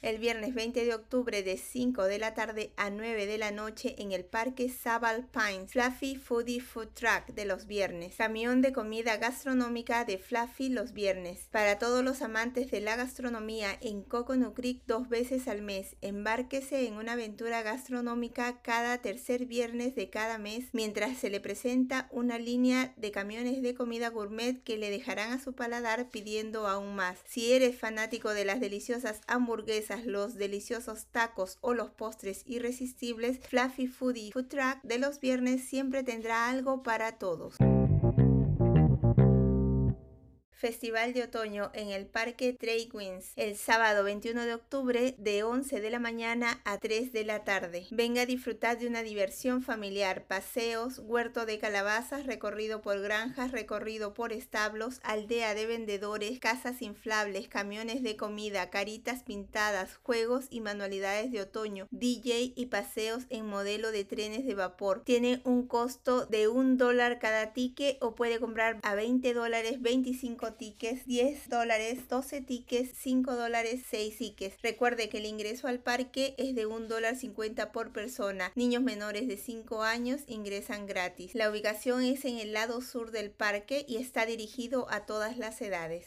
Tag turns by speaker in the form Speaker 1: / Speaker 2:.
Speaker 1: El viernes 20 de octubre de 5 de la tarde a 9 de la noche en el Parque Sabal Pines, Fluffy Foodie Food Truck de los viernes. Camión de comida gastronómica de Fluffy los viernes. Para todos los amantes de la gastronomía en Coconut Creek dos veces al mes, embárquese en una aventura gastronómica cada tercer viernes de cada mes mientras se le presenta una línea de camiones de comida gourmet que le dejarán a su paladar pidiendo aún más. Si eres fanático de las deliciosas hamburguesas los deliciosos tacos o los postres irresistibles, Fluffy Foodie Food Truck de los viernes siempre tendrá algo para todos. Festival de Otoño en el Parque Trade Winds el sábado 21 de octubre de 11 de la mañana a 3 de la tarde. Venga a disfrutar de una diversión familiar, paseos, huerto de calabazas, recorrido por granjas, recorrido por establos, aldea de vendedores, casas inflables, camiones de comida, caritas pintadas, juegos y manualidades de otoño, DJ y paseos en modelo de trenes de vapor. Tiene un costo de un dólar cada ticket o puede comprar a 20 dólares 25 tickets, 10 dólares, 12 tickets, 5 dólares, 6 tickets. Recuerde que el ingreso al parque es de 1 dólar 50 por persona. Niños menores de 5 años ingresan gratis. La ubicación es en el lado sur del parque y está dirigido a todas las edades.